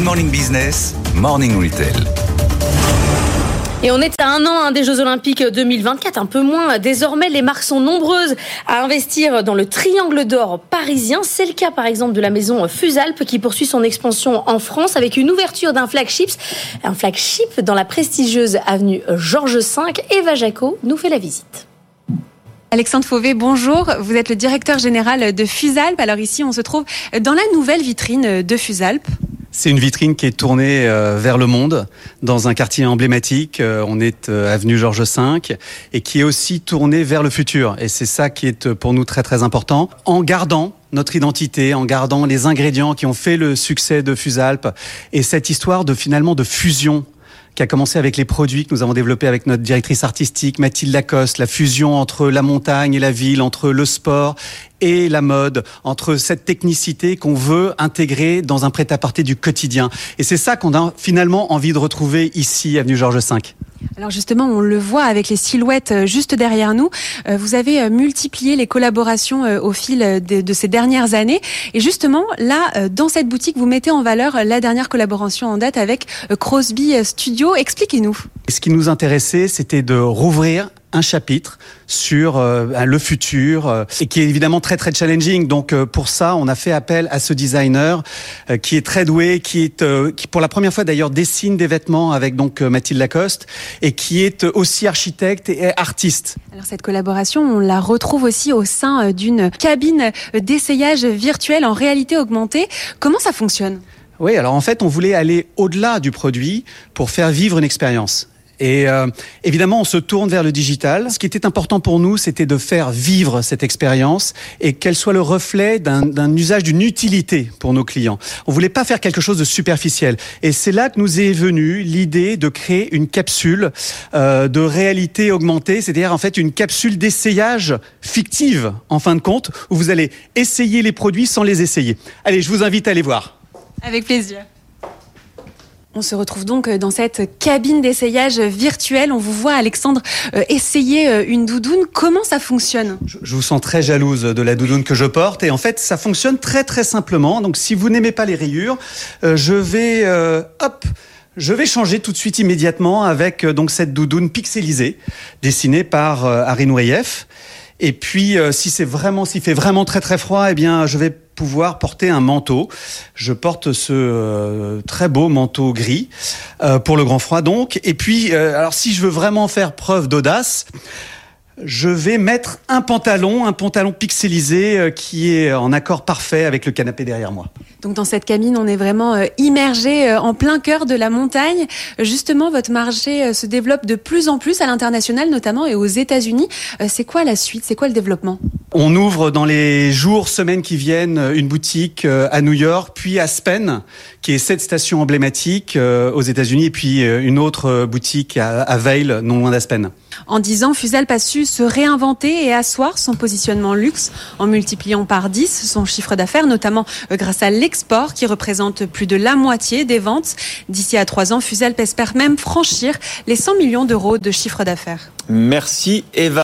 Good Morning Business, Morning Retail. Et on est à un an hein, des Jeux Olympiques 2024, un peu moins. Désormais, les marques sont nombreuses à investir dans le triangle d'or parisien. C'est le cas, par exemple, de la maison Fusalp qui poursuit son expansion en France avec une ouverture d'un flagship, un flagship dans la prestigieuse avenue Georges V. Eva Jaco nous fait la visite. Alexandre Fauvet, bonjour. Vous êtes le directeur général de Fusalp. Alors ici, on se trouve dans la nouvelle vitrine de Fusalp. C'est une vitrine qui est tournée euh, vers le monde, dans un quartier emblématique. Euh, on est euh, avenue Georges V et qui est aussi tournée vers le futur. Et c'est ça qui est pour nous très très important. En gardant notre identité, en gardant les ingrédients qui ont fait le succès de Fusalp et cette histoire de finalement de fusion qui a commencé avec les produits que nous avons développés avec notre directrice artistique Mathilde Lacoste, la fusion entre la montagne et la ville, entre le sport et la mode, entre cette technicité qu'on veut intégrer dans un prêt-à-porter du quotidien. Et c'est ça qu'on a finalement envie de retrouver ici, avenue Georges V. Alors justement, on le voit avec les silhouettes euh, juste derrière nous. Euh, vous avez euh, multiplié les collaborations au fil de, ces dernières années. Et justement, là, dans cette boutique, vous mettez en valeur la dernière collaboration en date avec Crosby Studio. Expliquez-nous. Ce qui nous intéressait, c'était de rouvrir un chapitre sur euh, le futur euh, et qui est évidemment très très challenging. Donc euh, pour ça, on a fait appel à ce designer qui est très doué, qui est qui pour la première fois d'ailleurs dessine des vêtements avec donc Mathilde Lacoste et qui est aussi architecte et artiste. Alors cette collaboration, on la retrouve aussi au sein d'une cabine d'essayage virtuel en réalité augmentée. Comment ça fonctionne? Oui, alors en fait, on voulait aller au-delà du produit pour faire vivre une expérience. Et euh, évidemment, on se tourne vers le digital. Ce qui était important pour nous, c'était de faire vivre cette expérience et qu'elle soit le reflet d'un usage, d'une utilité pour nos clients. On voulait pas faire quelque chose de superficiel. Et c'est là que nous est venue l'idée de créer une capsule euh, de réalité augmentée, c'est-à-dire en fait une capsule d'essayage fictive, en fin de compte, où vous allez essayer les produits sans les essayer. Allez, je vous invite à aller voir. Avec plaisir. On se retrouve donc euh, dans cette cabine d'essayage virtuelle. On vous voit, Alexandre, euh, essayer euh, une doudoune. Comment ça fonctionne? Je, vous sens très jalouse de la doudoune que je porte. Et en fait, ça fonctionne très très simplement. Donc si vous n'aimez pas les rayures, je vais... hop je vais changer tout de suite immédiatement avec donc cette doudoune pixelisée dessinée par Harry Nourieff. Et puis, si c'est vraiment, s'il fait vraiment très très froid, eh bien, je vais pouvoir porter un manteau. Je porte ce euh, très beau manteau gris euh, pour le grand froid donc. Et puis, euh, alors si je veux vraiment faire preuve d'audace, je vais mettre un pantalon, un pantalon pixelisé qui est en accord parfait avec le canapé derrière moi. Donc dans cette cabine, on est vraiment euh, immergé euh, en plein cœur de la montagne. Justement, votre marché se développe de plus en plus à l'international notamment et aux États-Unis. C'est quoi la suite? C'est quoi le développement? On ouvre dans les jours, semaines qui viennent une boutique à New York, puis à Aspen, qui est cette station emblématique aux États-Unis, et puis une autre boutique à Vail, non loin d'Aspen. En 10 ans, Fusel a su se réinventer et asseoir son positionnement luxe en multipliant par 10 son chiffre d'affaires, notamment euh, grâce à l'export qui représente plus de la moitié des ventes. D'ici à 3 ans, Fusel espère même franchir les 100 millions d'euros de chiffre d'affaires. Merci Eva.